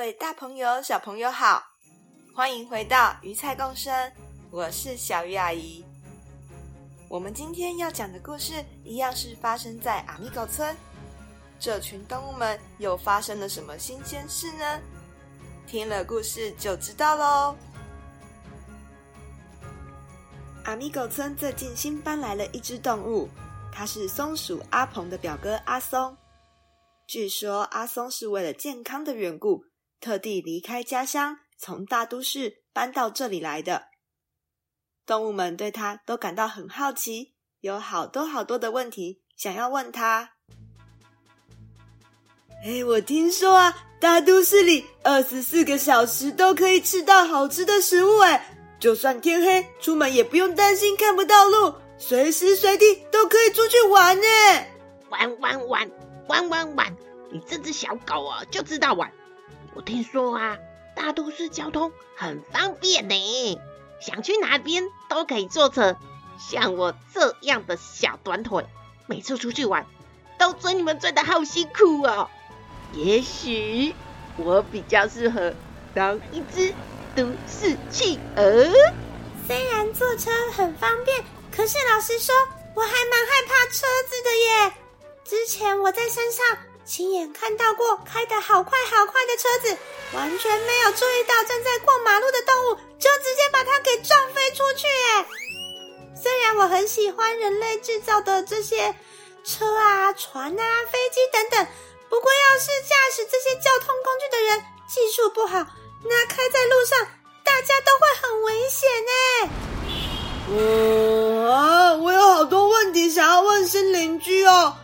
各位大朋友、小朋友好，欢迎回到鱼菜共生，我是小鱼阿姨。我们今天要讲的故事一样是发生在阿米狗村，这群动物们又发生了什么新鲜事呢？听了故事就知道喽。阿米狗村最近新搬来了一只动物，它是松鼠阿鹏的表哥阿松。据说阿松是为了健康的缘故。特地离开家乡，从大都市搬到这里来的。动物们对他都感到很好奇，有好多好多的问题想要问他。哎，我听说啊，大都市里二十四个小时都可以吃到好吃的食物，哎，就算天黑，出门也不用担心看不到路，随时随地都可以出去玩呢。玩玩玩玩玩玩，你这只小狗啊，就知道玩。我听说啊，大都市交通很方便呢，想去哪边都可以坐车。像我这样的小短腿，每次出去玩都追你们追的好辛苦哦。也许我比较适合当一只都市企鹅。虽然坐车很方便，可是老实说，我还蛮害怕车子的耶。之前我在山上。亲眼看到过开得好快好快的车子，完全没有注意到正在过马路的动物，就直接把它给撞飞出去。耶！虽然我很喜欢人类制造的这些车啊、船啊、飞机等等，不过要是驾驶这些交通工具的人技术不好，那开在路上大家都会很危险呢。我啊，我有好多问题想要问新邻居哦。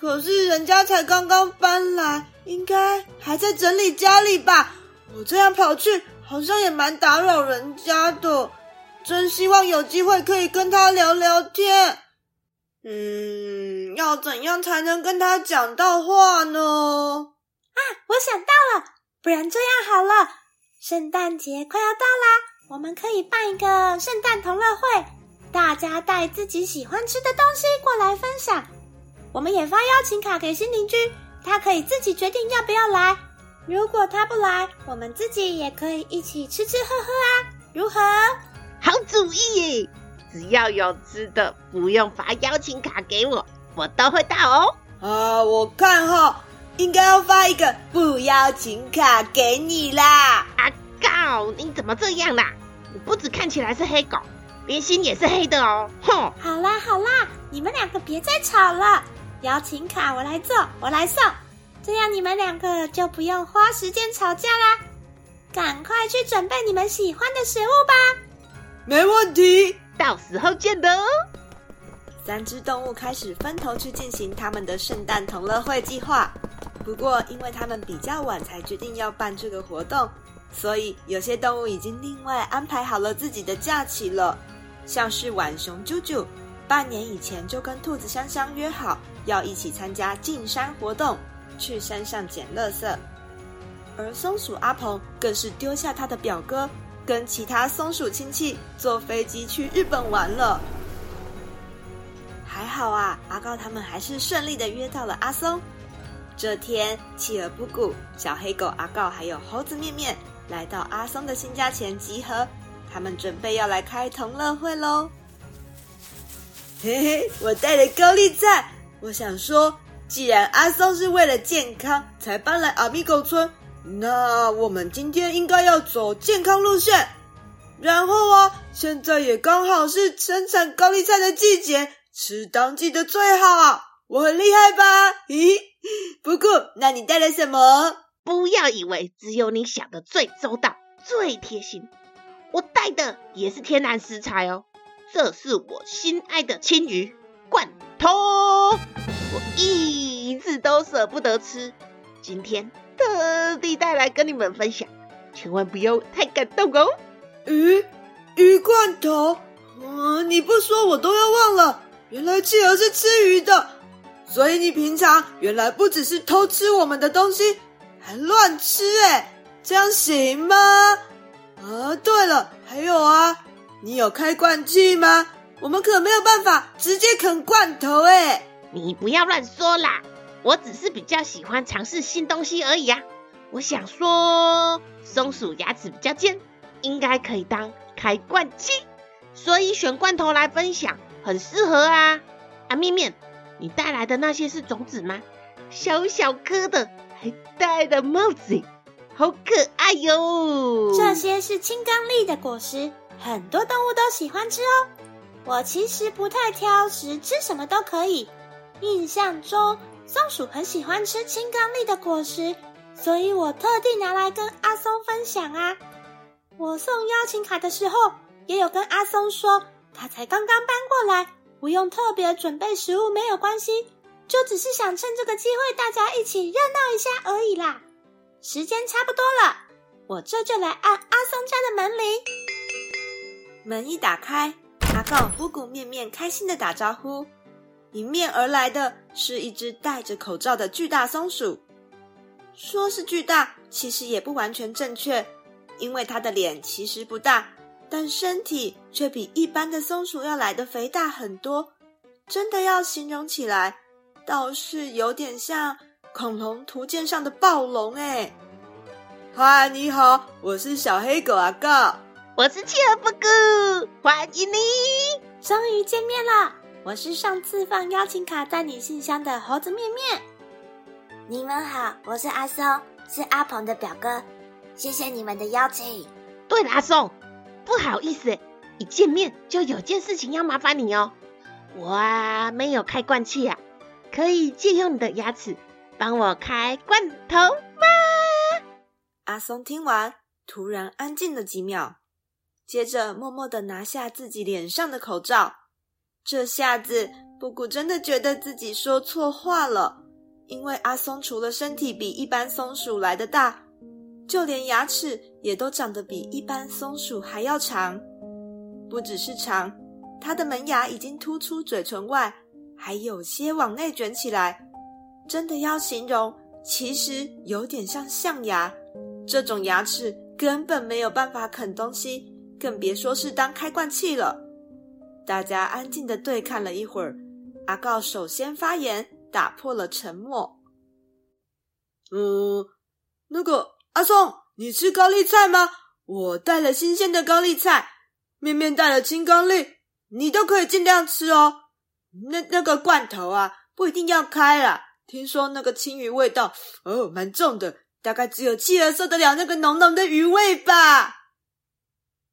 可是人家才刚刚搬来，应该还在整理家里吧？我这样跑去，好像也蛮打扰人家的。真希望有机会可以跟他聊聊天。嗯，要怎样才能跟他讲到话呢？啊，我想到了，不然这样好了，圣诞节快要到啦，我们可以办一个圣诞同乐会，大家带自己喜欢吃的东西过来分享。我们也发邀请卡给新邻居，他可以自己决定要不要来。如果他不来，我们自己也可以一起吃吃喝喝啊，如何？好主意耶！只要有吃的，不用发邀请卡给我，我都会到哦。啊，我看哈，应该要发一个不邀请卡给你啦。阿告，你怎么这样啦？你不只看起来是黑狗，连心也是黑的哦。哼！好啦好啦，你们两个别再吵了。邀请卡我来做，我来送，这样你们两个就不用花时间吵架啦。赶快去准备你们喜欢的食物吧。没问题，到时候见的哦。三只动物开始分头去进行他们的圣诞同乐会计划。不过，因为他们比较晚才决定要办这个活动，所以有些动物已经另外安排好了自己的假期了，像是浣熊啾啾。半年以前就跟兔子香香约好要一起参加进山活动，去山上捡垃圾。而松鼠阿鹏更是丢下他的表哥，跟其他松鼠亲戚坐飞机去日本玩了。还好啊，阿告他们还是顺利的约到了阿松。这天，企鹅布谷、小黑狗阿告还有猴子面面来到阿松的新家前集合，他们准备要来开同乐会喽。嘿嘿，我带了高丽菜。我想说，既然阿松是为了健康才搬来阿米狗村，那我们今天应该要走健康路线。然后啊，现在也刚好是生产高丽菜的季节，吃当季的最好。我很厉害吧？咦，不过，那你带了什么？不要以为只有你想的最周到、最贴心，我带的也是天然食材哦。这是我心爱的青鱼罐头，我一直都舍不得吃，今天特地带来跟你们分享，千万不要太感动哦。鱼鱼罐头，嗯，你不说我都要忘了。原来企鹅是吃鱼的，所以你平常原来不只是偷吃我们的东西，还乱吃哎，这样行吗？啊，对了，还有啊，你有开罐器吗？我们可没有办法直接啃罐头哎。你不要乱说啦，我只是比较喜欢尝试新东西而已啊。我想说，松鼠牙齿比较尖，应该可以当开罐器，所以选罐头来分享。很适合啊！啊，面面，你带来的那些是种子吗？小小颗的，还戴了帽子，好可爱哟！这些是青刚櫟的果实，很多动物都喜欢吃哦。我其实不太挑食，吃什么都可以。印象中，松鼠很喜欢吃青刚櫟的果实，所以我特地拿来跟阿松分享啊。我送邀请卡的时候，也有跟阿松说。他才刚刚搬过来，不用特别准备食物没有关系，就只是想趁这个机会大家一起热闹一下而已啦。时间差不多了，我这就来按阿松家的门铃。门一打开，阿告、布谷、面面开心的打招呼。迎面而来的是一只戴着口罩的巨大松鼠。说是巨大，其实也不完全正确，因为它的脸其实不大。但身体却比一般的松鼠要来的肥大很多，真的要形容起来，倒是有点像恐龙图鉴上的暴龙哎。嗨，你好，我是小黑狗阿告，我是企鹅布谷，欢迎你，终于见面了。我是上次放邀请卡在你信箱的猴子面面。你们好，我是阿松，是阿鹏的表哥，谢谢你们的邀请。对了，阿松。不好意思，一见面就有件事情要麻烦你哦。我啊没有开罐器啊，可以借用你的牙齿帮我开罐头吗？阿松听完，突然安静了几秒，接着默默的拿下自己脸上的口罩。这下子，布谷真的觉得自己说错话了，因为阿松除了身体比一般松鼠来的大。就连牙齿也都长得比一般松鼠还要长，不只是长，它的门牙已经突出嘴唇外，还有些往内卷起来。真的要形容，其实有点像象牙。这种牙齿根本没有办法啃东西，更别说是当开罐器了。大家安静的对看了一会儿，阿告首先发言，打破了沉默。嗯，那个。阿松，你吃高丽菜吗？我带了新鲜的高丽菜，面面带了青高丽，你都可以尽量吃哦。那那个罐头啊，不一定要开啦。听说那个青鱼味道哦，蛮重的，大概只有企鹅受得了那个浓浓的鱼味吧。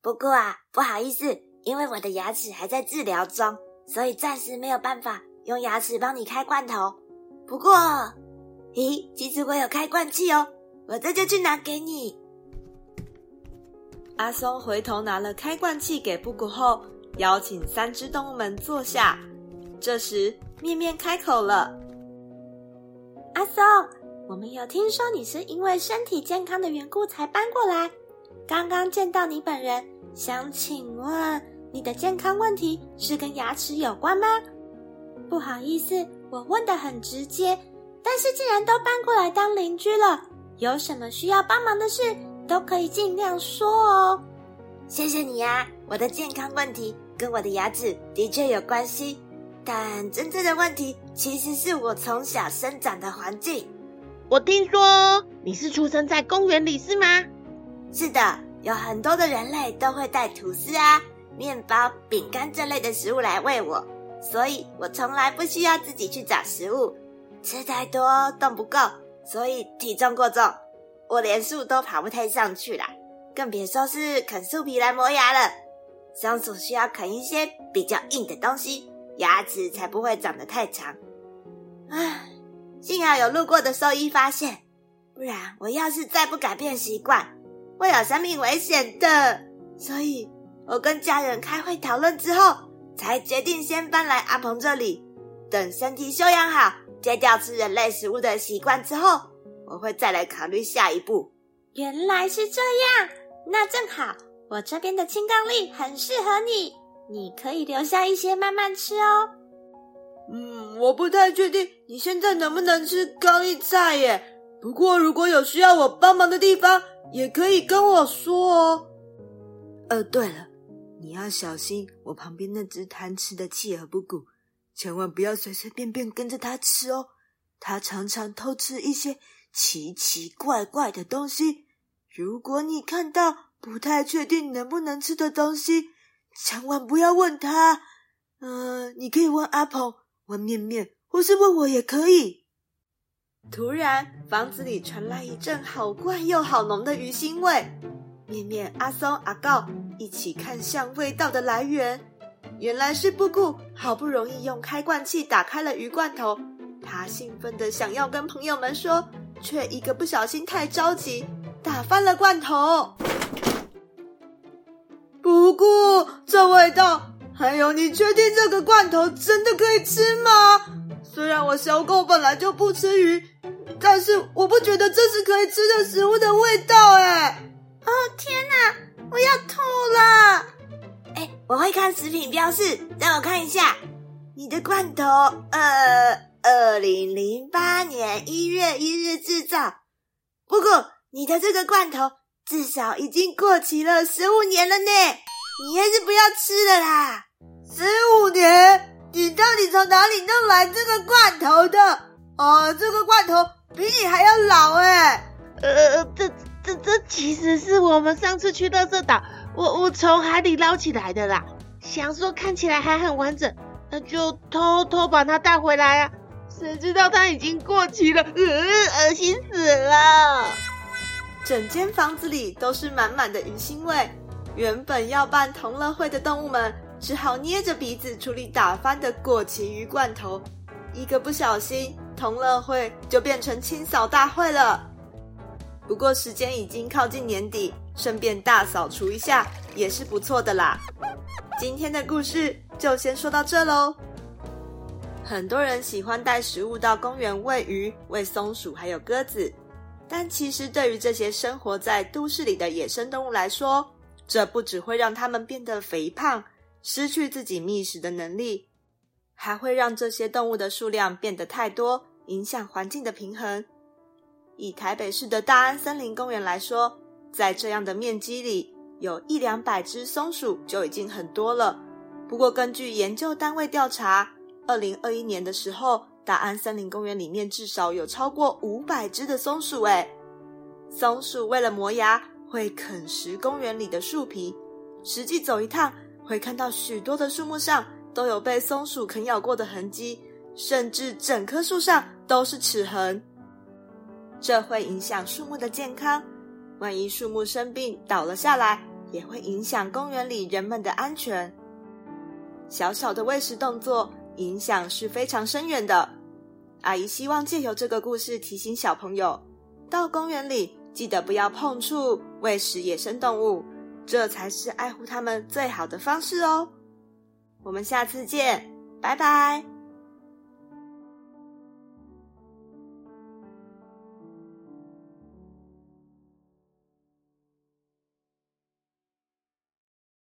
不过啊，不好意思，因为我的牙齿还在治疗中，所以暂时没有办法用牙齿帮你开罐头。不过，咦，其实我有开罐器哦。我这就去拿给你。阿松回头拿了开罐器给布谷后，邀请三只动物们坐下。这时，面面开口了：“阿松，我们有听说你是因为身体健康的缘故才搬过来。刚刚见到你本人，想请问你的健康问题是跟牙齿有关吗？不好意思，我问的很直接，但是既然都搬过来当邻居了。”有什么需要帮忙的事，都可以尽量说哦。谢谢你啊，我的健康问题跟我的牙齿的确有关系，但真正的问题其实是我从小生长的环境。我听说你是出生在公园里，是吗？是的，有很多的人类都会带吐司啊、面包、饼干这类的食物来喂我，所以我从来不需要自己去找食物，吃太多动不够。所以体重过重，我连树都爬不太上去啦，更别说是啃树皮来磨牙了。松鼠需要啃一些比较硬的东西，牙齿才不会长得太长。唉，幸好有路过的兽医发现，不然我要是再不改变习惯，会有生命危险的。所以我跟家人开会讨论之后，才决定先搬来阿鹏这里，等身体休养好。戒掉吃人类食物的习惯之后，我会再来考虑下一步。原来是这样，那正好，我这边的青刚力很适合你，你可以留下一些慢慢吃哦。嗯，我不太确定你现在能不能吃高丽菜耶。不过如果有需要我帮忙的地方，也可以跟我说哦。呃，对了，你要小心我旁边那只贪吃的企鹅布谷，千万不要随随便便跟着它吃哦。它常常偷吃一些奇奇怪怪的东西。如果你看到不太确定能不能吃的东西，千万不要问他。嗯、你可以问阿鹏。问面面，或是问我也可以。突然，房子里传来一阵好怪又好浓的鱼腥味。面面、阿松、阿告一起看向味道的来源，原来是布谷好不容易用开罐器打开了鱼罐头。他兴奋地想要跟朋友们说，却一个不小心太着急，打翻了罐头。不过，这味道！还有，你确定这个罐头真的可以吃吗？虽然我小狗本来就不吃鱼，但是我不觉得这是可以吃的食物的味道哎！哦天哪，我要吐了！哎，我会看食品标示，让我看一下。你的罐头，呃，二零零八年一月一日制造。不过你的这个罐头至少已经过期了十五年了呢，你还是不要吃了啦。十五年？你到底从哪里弄来这个罐头的？啊，这个罐头比你还要老哎！呃，这这这其实是我们上次去垃圾岛，我我从海里捞起来的啦。想说看起来还很完整，那就偷偷把它带回来啊。谁知道它已经过期了，呃，恶心死了！整间房子里都是满满的鱼腥味。原本要办同乐会的动物们。只好捏着鼻子处理打翻的过期鱼罐头，一个不小心，同乐会就变成清扫大会了。不过时间已经靠近年底，顺便大扫除一下也是不错的啦。今天的故事就先说到这喽。很多人喜欢带食物到公园喂鱼、喂松鼠还有鸽子，但其实对于这些生活在都市里的野生动物来说，这不只会让它们变得肥胖。失去自己觅食的能力，还会让这些动物的数量变得太多，影响环境的平衡。以台北市的大安森林公园来说，在这样的面积里，有一两百只松鼠就已经很多了。不过，根据研究单位调查，二零二一年的时候，大安森林公园里面至少有超过五百只的松鼠。诶，松鼠为了磨牙，会啃食公园里的树皮。实际走一趟，会看到许多的树木上都有被松鼠啃咬过的痕迹，甚至整棵树上都是齿痕。这会影响树木的健康，万一树木生病倒了下来，也会影响公园里人们的安全。小小的喂食动作影响是非常深远的。阿姨希望借由这个故事提醒小朋友，到公园里记得不要碰触喂食野生动物。这才是爱护它们最好的方式哦。我们下次见，拜拜。